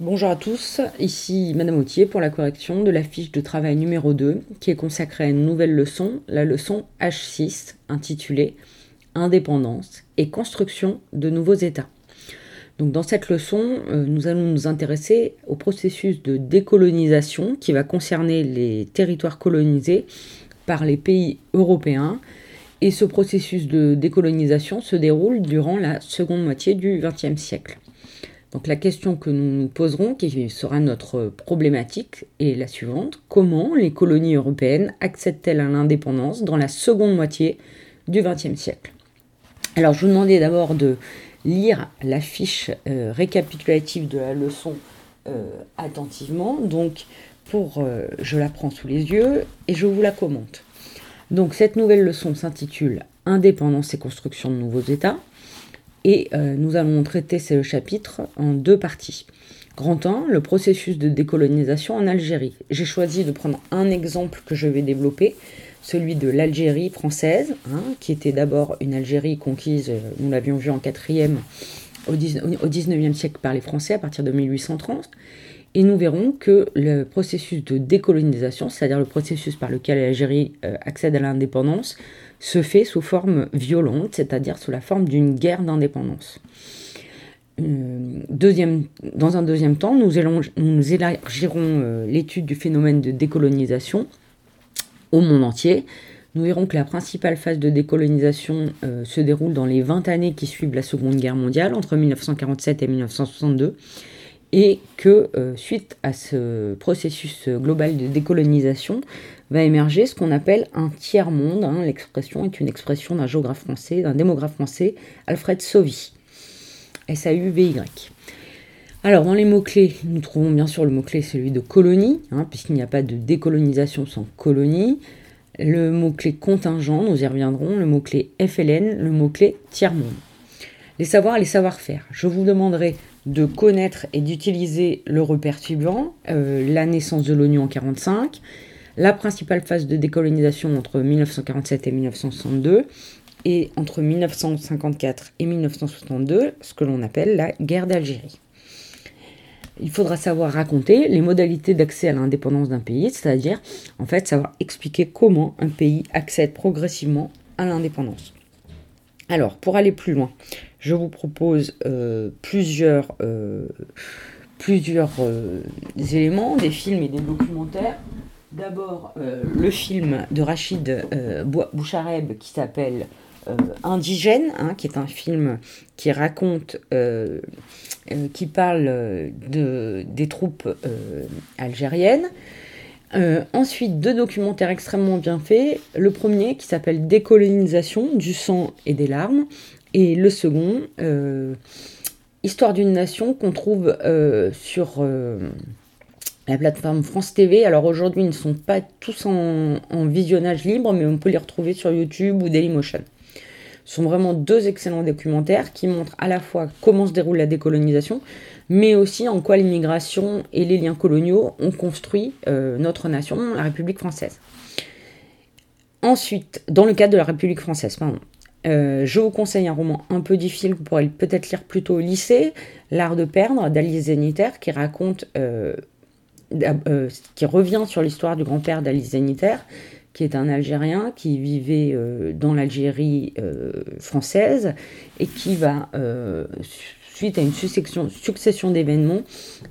Bonjour à tous, ici Madame Autier pour la correction de la fiche de travail numéro 2 qui est consacrée à une nouvelle leçon, la leçon H6 intitulée Indépendance et construction de nouveaux États. Donc dans cette leçon, euh, nous allons nous intéresser au processus de décolonisation qui va concerner les territoires colonisés par les pays européens. Et ce processus de décolonisation se déroule durant la seconde moitié du XXe siècle. Donc la question que nous nous poserons, qui sera notre problématique, est la suivante. Comment les colonies européennes accèdent-elles à l'indépendance dans la seconde moitié du XXe siècle? Alors je vous demandais d'abord de lire la fiche euh, récapitulative de la leçon euh, attentivement. Donc, pour, euh, je la prends sous les yeux et je vous la commente. Donc, cette nouvelle leçon s'intitule Indépendance et construction de nouveaux États. Et nous allons traiter ce chapitre en deux parties. Grand 1, le processus de décolonisation en Algérie. J'ai choisi de prendre un exemple que je vais développer celui de l'Algérie française, hein, qui était d'abord une Algérie conquise, euh, nous l'avions vu en quatrième, au, 19e siècle par les Français à partir de 1830. Et nous verrons que le processus de décolonisation, c'est-à-dire le processus par lequel l'Algérie euh, accède à l'indépendance, se fait sous forme violente, c'est-à-dire sous la forme d'une guerre d'indépendance. Euh, deuxième, dans un deuxième temps, nous, élargirons l'étude du phénomène de décolonisation au monde entier. Nous verrons que la principale phase de décolonisation euh, se déroule dans les 20 années qui suivent la Seconde Guerre mondiale, entre 1947 et 1962, et que euh, suite à ce processus global de décolonisation, va émerger ce qu'on appelle un tiers-monde. Hein. L'expression est une expression d'un géographe français, d'un démographe français, Alfred Sauvy. S-A-U-V-Y. Alors, dans les mots-clés, nous trouvons bien sûr le mot-clé celui de colonie, hein, puisqu'il n'y a pas de décolonisation sans colonie. Le mot-clé contingent, nous y reviendrons. Le mot-clé FLN, le mot-clé tiers-monde. Les savoirs les savoir-faire. Je vous demanderai de connaître et d'utiliser le repère suivant euh, la naissance de l'ONU en 1945, la principale phase de décolonisation entre 1947 et 1962, et entre 1954 et 1962, ce que l'on appelle la guerre d'Algérie il faudra savoir raconter les modalités d'accès à l'indépendance d'un pays, c'est-à-dire en fait savoir expliquer comment un pays accède progressivement à l'indépendance. Alors, pour aller plus loin, je vous propose euh, plusieurs, euh, plusieurs euh, éléments, des films et des documentaires. D'abord, le film de Rachid Bouchareb qui s'appelle Indigène, hein, qui est un film qui raconte qui parle de, des troupes algériennes. ensuite, deux documentaires extrêmement bien faits. Le premier qui s'appelle Décolonisation du sang et des larmes. Et le second, Histoire d'une nation qu'on trouve sur la plateforme France TV. Alors aujourd'hui, ils ne sont pas tous en, visionnage libre, mais on peut les retrouver sur YouTube ou Dailymotion. Ce sont vraiment deux excellents documentaires qui montrent à la fois comment se déroule la décolonisation, mais aussi en quoi l'immigration et les liens coloniaux ont construit euh, notre nation, la République française. Ensuite, dans le cadre de la République française, pardon, euh, je vous conseille un roman un peu difficile que vous pourrez peut-être lire plutôt au lycée, L'art de perdre d'Alice Zeniter, qui raconte, euh, qui revient sur l'histoire du grand-père d'Alice Zeniter, qui est un Algérien qui vivait euh, dans l'Algérie euh, française et qui va, euh, suite à une succession, succession d'événements,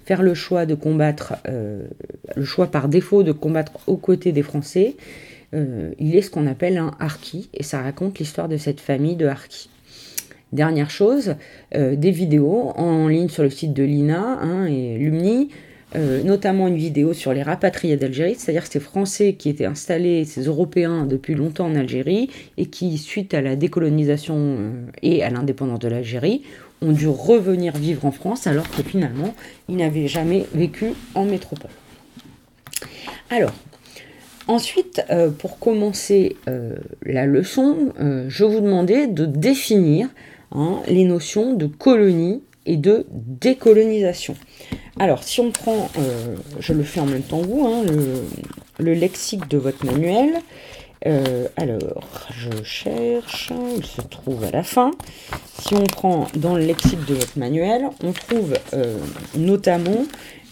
faire le choix de combattre, le choix par défaut de combattre aux côtés des Français. Il est ce qu'on appelle un harki et ça raconte l'histoire de cette famille de harkis. Dernière chose, des vidéos en ligne sur le site de l'INA hein, et Lumni euh, notamment une vidéo sur les rapatriés d'Algérie, c'est-à-dire ces Français qui étaient installés, ces Européens depuis longtemps en Algérie, et qui, suite à la décolonisation euh, et à l'indépendance de l'Algérie, ont dû revenir vivre en France alors que finalement, ils n'avaient jamais vécu en métropole. Alors, ensuite, euh, pour commencer la leçon, je vous demandais de définir hein, les notions de colonie et de décolonisation. Alors, si on prend, euh, je le fais en même temps que vous, hein, le, lexique de votre manuel, Euh, alors, je cherche, il se trouve à la fin. Si on prend dans le lexique de votre manuel, on trouve euh, notamment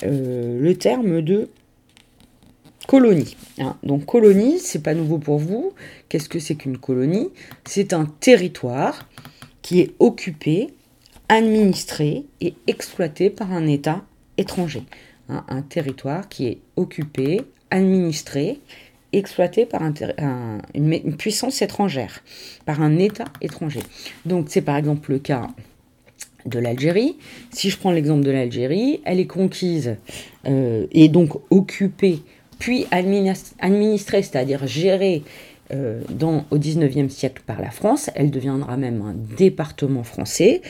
euh, le terme de colonie. Hein. Donc colonie, c'est pas nouveau pour vous. Qu'est-ce que c'est qu'une colonie? C'est un territoire qui est occupé, administré et exploité par un État étranger. Hein. un territoire qui est occupé, administré, exploité par une, puissance étrangère, par un État étranger. Donc c'est par exemple le cas de l'Algérie. Si je prends l'exemple de l'Algérie, elle est conquise euh, et donc occupée, puis administrée, c'est-à-dire gérée euh, dans, au XIXe siècle par la France. Elle deviendra même un département français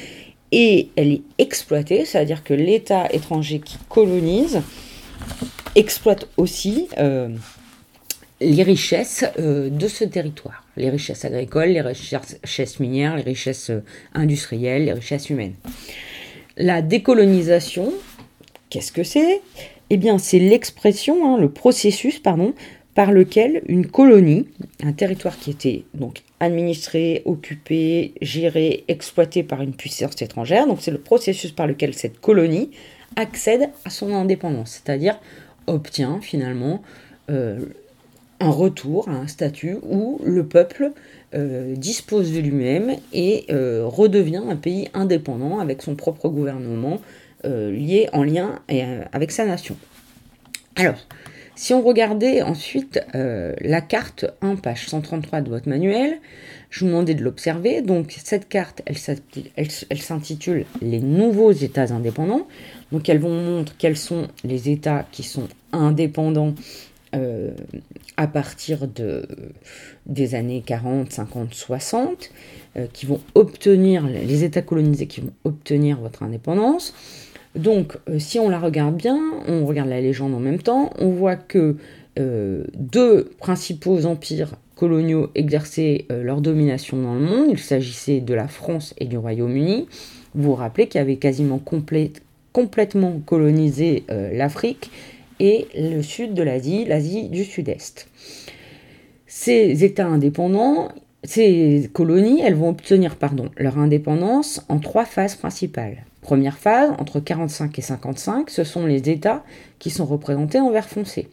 et elle est exploitée, c'est-à-dire que l'État étranger qui colonise exploite aussi euh, les richesses euh, de ce territoire, les richesses agricoles, les richesses minières, les richesses industrielles, les richesses humaines. La décolonisation, qu'est-ce que c'est? Eh bien, c'est l'expression, hein, le processus, par lequel une colonie, un territoire qui était donc administré, occupé, géré, exploité par une puissance étrangère, donc c'est le processus par lequel cette colonie accède à son indépendance, c'est-à-dire obtient finalement euh, un retour à un statut où le peuple euh, dispose de lui-même et euh, redevient un pays indépendant avec son propre gouvernement lié en lien avec sa nation. Alors, si on regardait ensuite la carte 1, page 133 de votre manuel, je vous demandais de l'observer. Donc cette carte, elle, elle s'intitule Les nouveaux États indépendants. Donc elles vont montrer quels sont les États qui sont indépendants euh, à partir de, des années 40, 50, 60, qui vont obtenir, les États colonisés qui vont obtenir votre indépendance. Donc, euh, si on la regarde bien, on regarde la légende en même temps, on voit que euh, deux principaux empires coloniaux exerçaient leur domination dans le monde. Il s'agissait de la France et du Royaume-Uni. Vous vous rappelez qu'il avait quasiment complètement colonisé l'Afrique et le sud de l'Asie, l'Asie du Sud-Est. Ces États indépendants, ces colonies, elles vont obtenir pardon, leur indépendance en trois phases principales. Première phase, entre 45 et 55, ce sont les États qui sont représentés en vert foncé.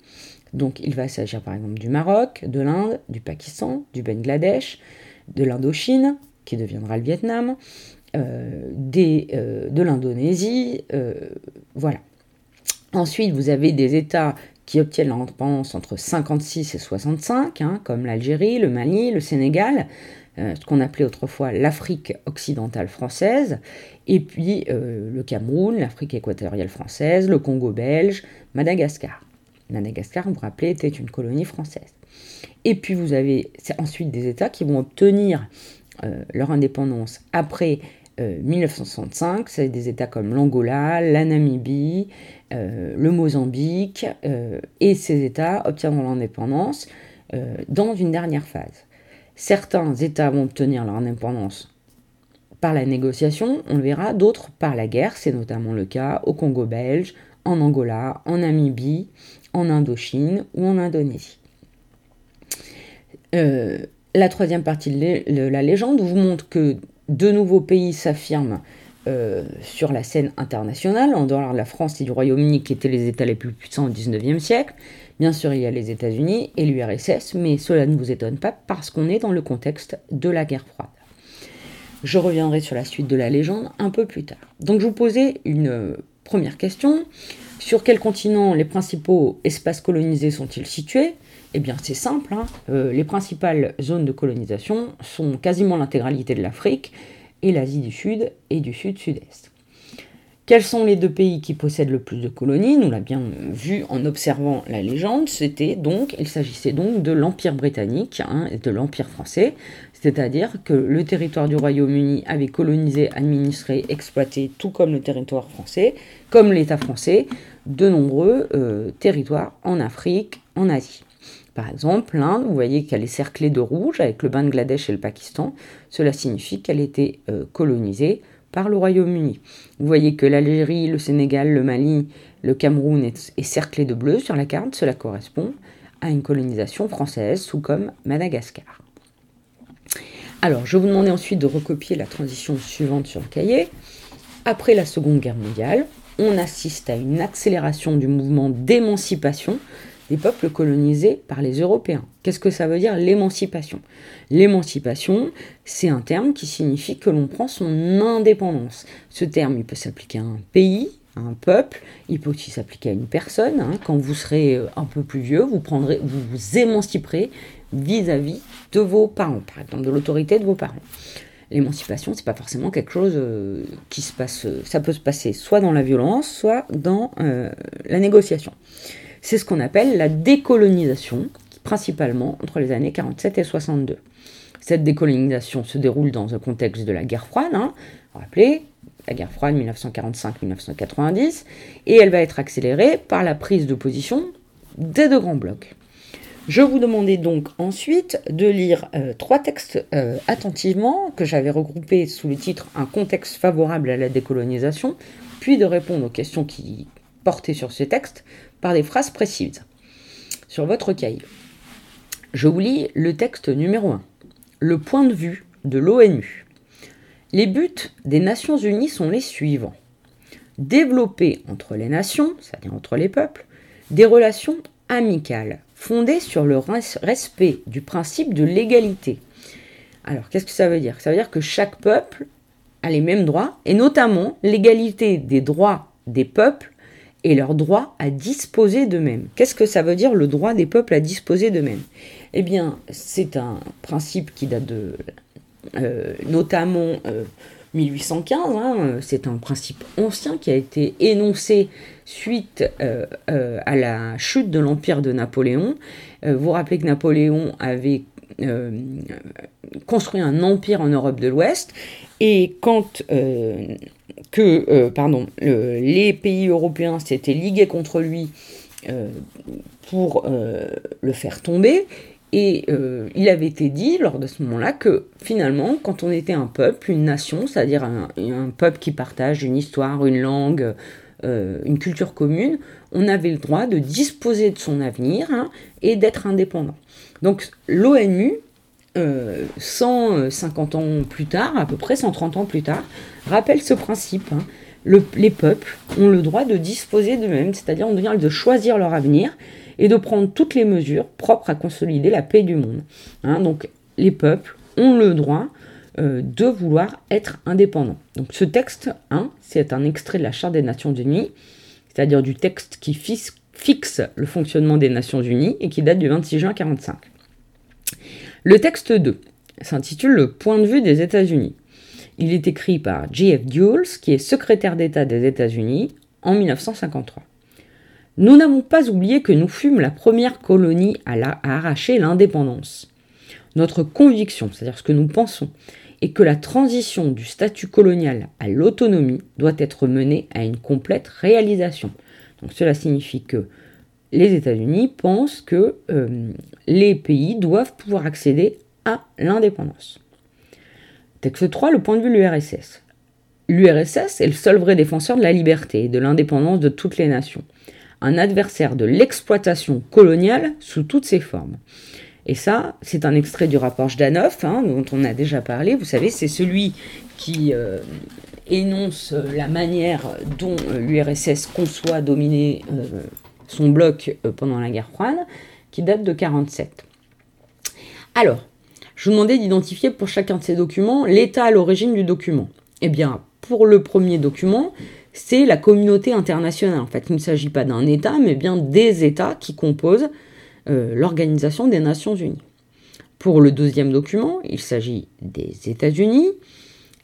Donc il va s'agir par exemple du Maroc, de l'Inde, du Pakistan, du Bangladesh, de l'Indochine, qui deviendra le Vietnam, euh, euh, de l'Indonésie, euh, voilà. Ensuite, vous avez des États qui obtiennent leur indépendance entre 56 et 65, hein, comme l'Algérie, le Mali, le Sénégal, euh, ce qu'on appelait autrefois l'Afrique occidentale française, et puis euh, le Cameroun, l'Afrique équatoriale française, le Congo belge, Madagascar. Madagascar, vous vous rappelez, était une colonie française. Et puis vous avez ensuite des États qui vont obtenir euh, leur indépendance après 1965, c'est des États comme l'Angola, la Namibie, euh, le Mozambique, euh, et ces États obtiendront l'indépendance euh, dans une dernière phase. Certains États vont obtenir leur indépendance par la négociation, on le verra, d'autres par la guerre, c'est notamment le cas au Congo belge, en Angola, en Namibie, en Indochine ou en Indonésie. la troisième partie de la légende vous montre que de nouveaux pays s'affirment euh, sur la scène internationale, en dehors de la France et du Royaume-Uni, qui étaient les États les plus puissants au XIXe siècle. Bien sûr, il y a les États-Unis et l'URSS, mais cela ne vous étonne pas parce qu'on est dans le contexte de la guerre froide. Je reviendrai sur la suite de la légende un peu plus tard. Donc je vous posais une euh, première question. Sur quel continent les principaux espaces colonisés sont-ils situés? Eh bien c'est simple, hein. euh, les principales zones de colonisation sont quasiment l'intégralité de l'Afrique et l'Asie du Sud et du Sud-Sud-Est. Quels sont les deux pays qui possèdent le plus de colonies? Nous l'avons bien vu en observant la légende. C'était donc, il s'agissait donc de l'Empire britannique hein, et de l'Empire français, c'est-à-dire que le territoire du Royaume-Uni avait colonisé, administré, exploité, tout comme le territoire français, comme l'État français, de nombreux euh, territoires en Afrique, en Asie. Par exemple, l'Inde, vous voyez qu'elle est cerclée de rouge avec le Bangladesh et le Pakistan. Cela signifie qu'elle était euh, colonisée par le Royaume-Uni. Vous voyez que l'Algérie, le Sénégal, le Mali, le Cameroun est, cerclé de bleu sur la carte. Cela correspond à une colonisation française, sous comme Madagascar. Alors, je vous demander ensuite de recopier la transition suivante sur le cahier. Après la Seconde Guerre mondiale, on assiste à une accélération du mouvement d'émancipation des peuples colonisés par les Européens. Qu'est-ce que ça veut dire l'émancipation? L'émancipation, c'est un terme qui signifie que l'on prend son indépendance. Ce terme, il peut s'appliquer à un pays, à un peuple, il peut aussi s'appliquer à une personne. Hein. Quand vous serez euh, un peu plus vieux, vous, vous émanciperez vis-à-vis de vos parents, par exemple, de l'autorité de vos parents. L'émancipation, c'est pas forcément quelque chose euh, qui se passe. Ça peut se passer soit dans la violence, soit dans euh, la négociation. C'est ce qu'on appelle la décolonisation, principalement entre les années 47 et 62. Cette décolonisation se déroule dans un contexte de la guerre froide, hein, rappelez, la guerre froide 1945-1990, et elle va être accélérée par la prise de position des deux grands blocs. Je vous demandais donc ensuite de lire euh, trois textes euh, attentivement que j'avais regroupés sous le titre Un contexte favorable à la décolonisation, puis de répondre aux questions qui portaient sur ces textes par des phrases précises. Sur votre cahier, je vous lis le texte numéro 1. Le point de vue de l'ONU. Les buts des Nations Unies sont les suivants. Développer entre les nations, c'est-à-dire entre les peuples, des relations amicales fondées sur le respect du principe de l'égalité. Alors, qu'est-ce que ça veut dire? Ça veut dire que chaque peuple a les mêmes droits, et notamment l'égalité des droits des peuples et leur droit à disposer d'eux-mêmes. Qu'est-ce que ça veut dire le droit des peuples à disposer d'eux-mêmes? Eh bien, c'est un principe qui date de euh, notamment 1815, euh, hein, c'est un principe ancien qui a été énoncé suite euh, à la chute de l'empire de Napoléon. vous vous rappelez que Napoléon avait construit un empire en Europe de l'Ouest et quand que euh, pardon, les pays européens s'étaient ligués contre lui euh, pour euh, le faire tomber. Et il avait été dit lors de ce moment-là que finalement, quand on était un peuple, une nation, c'est-à-dire un, peuple qui partage une histoire, une langue, une culture commune, on avait le droit de disposer de son avenir hein, et d'être indépendant. Donc l'ONU 150 euh, ans plus tard, à peu près 130 ans plus tard, rappelle ce principe. Hein. les peuples ont le droit de disposer d'eux-mêmes, c'est-à-dire le droit de choisir leur avenir et de prendre toutes les mesures propres à consolider la paix du monde. Hein. donc les peuples ont le droit euh, de vouloir être indépendants. Donc ce texte, hein, c'est un extrait de la Charte des Nations Unies, c'est-à-dire du texte qui fixe le fonctionnement des Nations Unies et qui date du 26 juin 1945. Le texte 2 s'intitule Le point de vue des États-Unis. Il est écrit par J.F. Dulles, qui est secrétaire d'État des États-Unis en 1953. Nous n'avons pas oublié que nous fûmes la première colonie à, à arracher l'indépendance. Notre conviction, c'est-à-dire ce que nous pensons, est que la transition du statut colonial à l'autonomie doit être menée à une complète réalisation. Donc cela signifie que les États-Unis pensent que euh, les pays doivent pouvoir accéder à l'indépendance. Texte 3, le point de vue de l'URSS. L'URSS est le seul vrai défenseur de la liberté et de l'indépendance de toutes les nations, un adversaire de l'exploitation coloniale sous toutes ses formes. Et ça, c'est un extrait du rapport Jdanov, hein, dont on a déjà parlé. Vous savez, c'est celui qui euh, énonce la manière dont euh, l'URSS conçoit dominer son bloc euh, pendant la guerre froide, qui date de 47. Alors, je vous demandais d'identifier pour chacun de ces documents l'état à l'origine du document. Eh bien, pour le premier document, c'est la communauté internationale. En fait, il ne s'agit pas d'un État, mais bien des États qui composent euh, l'Organisation des Nations Unies. Pour le deuxième document, il s'agit des États-Unis,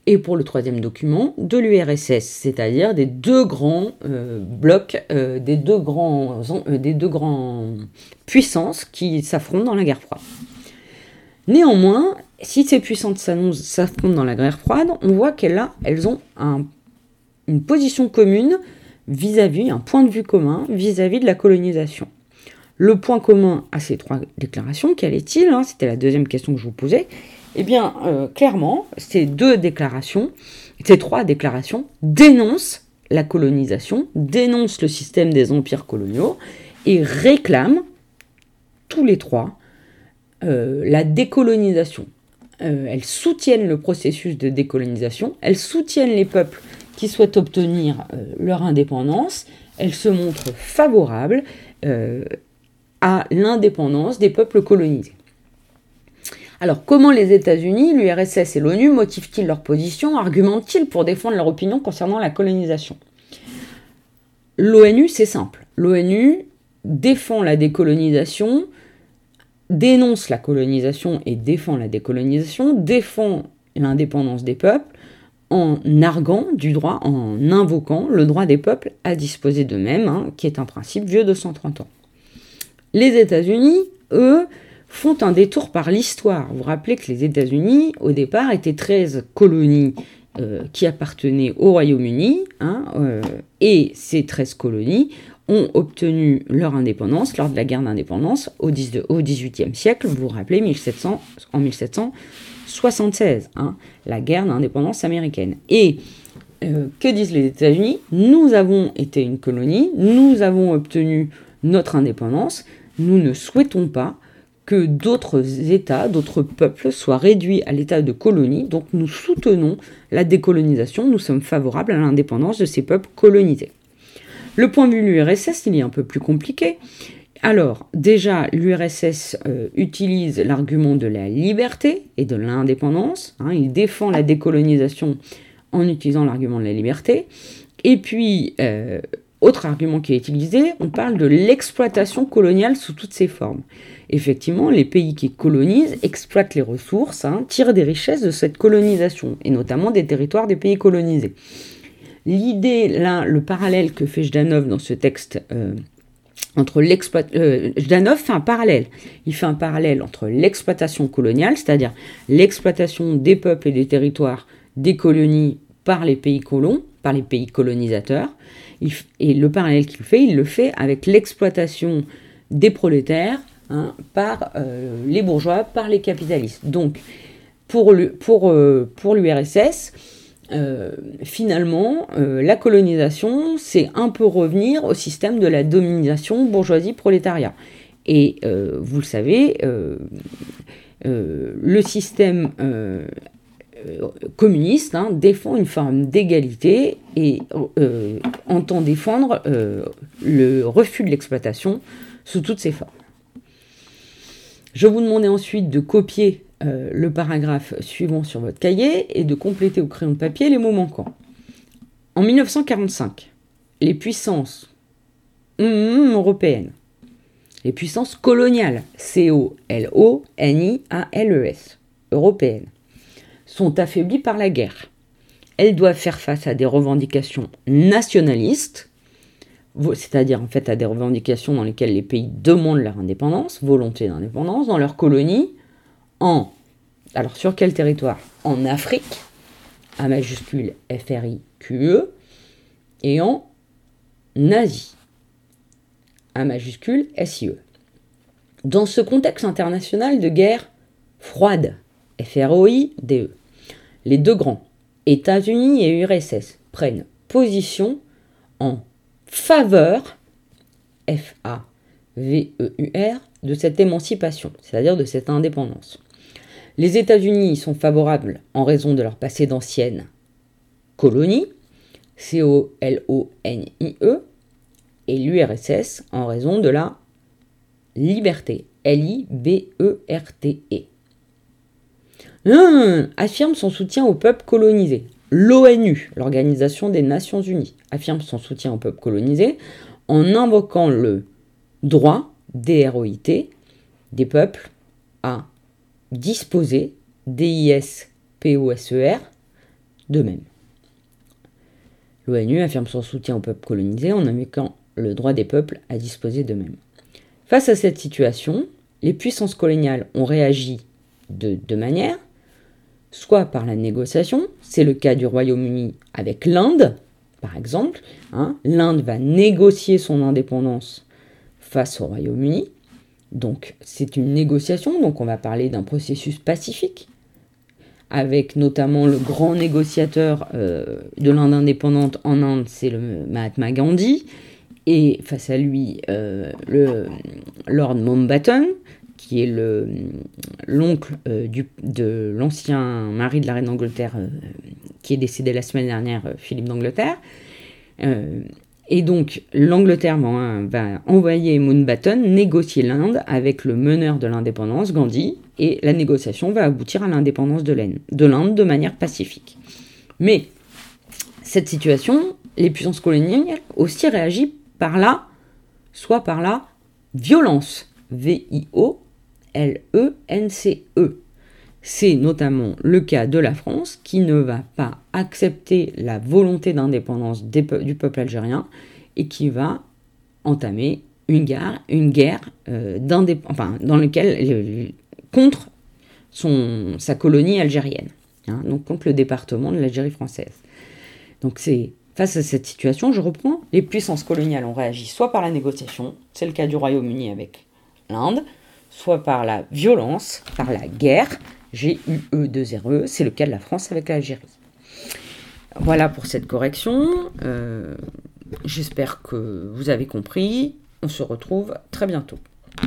et pour le troisième document, de l'URSS, c'est-à-dire des deux grands euh, blocs, euh, des, deux grands, euh, des deux grands puissances qui s'affrontent dans la guerre froide. Néanmoins, si ces puissances s'affrontent dans la guerre froide, on voit qu'elles elles ont une position commune vis-à-vis, un point de vue commun vis-à-vis de la colonisation. Le point commun à ces trois déclarations, quel est-il hein C'était la deuxième question que je vous posais. Eh bien, euh, clairement, ces deux déclarations, ces trois déclarations dénoncent la colonisation, dénoncent le système des empires coloniaux et réclament tous les trois la décolonisation. elles soutiennent le processus de décolonisation, elles soutiennent les peuples qui souhaitent obtenir leur indépendance, elles se montrent favorables à l'indépendance des peuples colonisés. Alors, comment les États-Unis, l'URSS et l'ONU motivent-ils leur position, argumentent-ils pour défendre leur opinion concernant la colonisation? L'ONU, c'est simple. L'ONU défend la décolonisation, dénonce la colonisation et défend la décolonisation, défend l'indépendance des peuples en arguant du droit, en invoquant le droit des peuples à disposer d'eux-mêmes, hein, qui est un principe vieux de 130 ans. Les États-Unis, eux, font un détour par l'histoire. Vous vous rappelez que les États-Unis, au départ, étaient 13 colonies euh, qui appartenaient au Royaume-Uni, hein, euh, et ces 13 colonies ont obtenu leur indépendance lors de la guerre d'indépendance au, XVIIIe siècle, vous vous rappelez, 1700, en 1776, hein, la guerre d'indépendance américaine. Et euh, que disent les États-Unis? Nous avons été une colonie, nous avons obtenu notre indépendance, nous ne souhaitons pas que d'autres États, d'autres peuples soient réduits à l'état de colonie. Donc nous soutenons la décolonisation, nous sommes favorables à l'indépendance de ces peuples colonisés. Le point de vue de l'URSS, il est un peu plus compliqué. Alors, déjà, l'URSS euh, utilise l'argument de la liberté et de l'indépendance. Hein. il défend la décolonisation en utilisant l'argument de la liberté. Et puis, euh, autre argument qui est utilisé, on parle de l'exploitation coloniale sous toutes ses formes. Effectivement, les pays qui colonisent exploitent les ressources, hein, tirent des richesses de cette colonisation, et notamment des territoires des pays colonisés. L'idée, là, le parallèle que fait Jdanov dans ce texte euh, entre l'exploitation... Euh, Jdanov fait un parallèle. Il fait un parallèle entre l'exploitation coloniale, c'est-à-dire l'exploitation des peuples et des territoires des colonies par les pays colons, par les pays colonisateurs, et le parallèle qu'il fait, il le fait avec l'exploitation des prolétaires hein, par euh, les bourgeois, par les capitalistes. Donc, pour l'URSS, pour, euh, pour euh, finalement, la colonisation, c'est un peu revenir au système de la domination bourgeoisie-prolétariat. Et vous le savez, le système euh, communiste hein, défend une forme d'égalité et euh, entend défendre euh, le refus de l'exploitation sous toutes ses formes. Je vous demandais ensuite de copier le paragraphe suivant sur votre cahier et de compléter au crayon de papier les mots manquants. En 1945, les puissances européennes, les puissances coloniales, C-O-L-O-N-I-A-L-E-S, européennes, sont affaiblies par la guerre. Elles doivent faire face à des revendications nationalistes, c'est-à-dire en fait à des revendications dans lesquelles les pays demandent leur indépendance, volonté d'indépendance, dans leurs colonies, en... Alors sur quel territoire? En Afrique, à majuscule F-R-I-Q-E, et en Asie, à majuscule S-I-E. Dans ce contexte international de guerre froide, F-R-O-I-D-E, les deux grands, États-Unis et URSS, prennent position en faveur, F-A-V-E-U-R, de cette émancipation, c'est-à-dire de cette indépendance. Les États-Unis sont favorables en raison de leur passé d'ancienne colonie, C-O-L-O-N-I-E, et l'URSS en raison de la liberté, L-I-B-E-R-T-E. Affirme son soutien au peuple colonisé. L'ONU, l'Organisation des Nations Unies, affirme son soutien au peuple colonisé en invoquant le droit, DROIT, des peuples à disposer, D-I-S-P-O-S-E-R, d'eux-mêmes. L'ONU affirme son soutien au peuple colonisé en invoquant le droit des peuples à disposer d'eux-mêmes. Face à cette situation, les puissances coloniales ont réagi de deux manières soit par la négociation, c'est le cas du Royaume-Uni avec l'Inde, par exemple. Hein. L'Inde va négocier son indépendance face au Royaume-Uni. Donc c'est une négociation, donc on va parler d'un processus pacifique, avec notamment le grand négociateur euh, de l'Inde indépendante en Inde, c'est le Mahatma Gandhi, et face à lui le Lord Mountbatten, qui est l'oncle de l'ancien mari de la reine d'Angleterre, qui est décédé la semaine dernière, Philippe d'Angleterre. Et donc, l'Angleterre va envoyer Mountbatten négocier l'Inde avec le meneur de l'indépendance, Gandhi, et la négociation va aboutir à l'indépendance de l'Inde de manière pacifique. Mais cette situation, les puissances coloniales aussi réagissent par là, soit par la violence, V-I-O-L-E-N-C-E. C'est notamment le cas de la France qui ne va pas accepter la volonté d'indépendance du peuple algérien et qui va entamer une guerre, une guerre euh, dans laquelle contre son, sa colonie algérienne, hein, donc contre le département de l'Algérie française. Donc c'est face à cette situation, je reprends, les puissances coloniales ont réagi soit par la négociation, c'est le cas du Royaume-Uni avec l'Inde, soit par la violence, par la guerre, G-U-E-2-R-E, c'est le cas de la France avec l'Algérie. Voilà pour cette correction. Euh, j'espère que vous avez compris. On se retrouve très bientôt.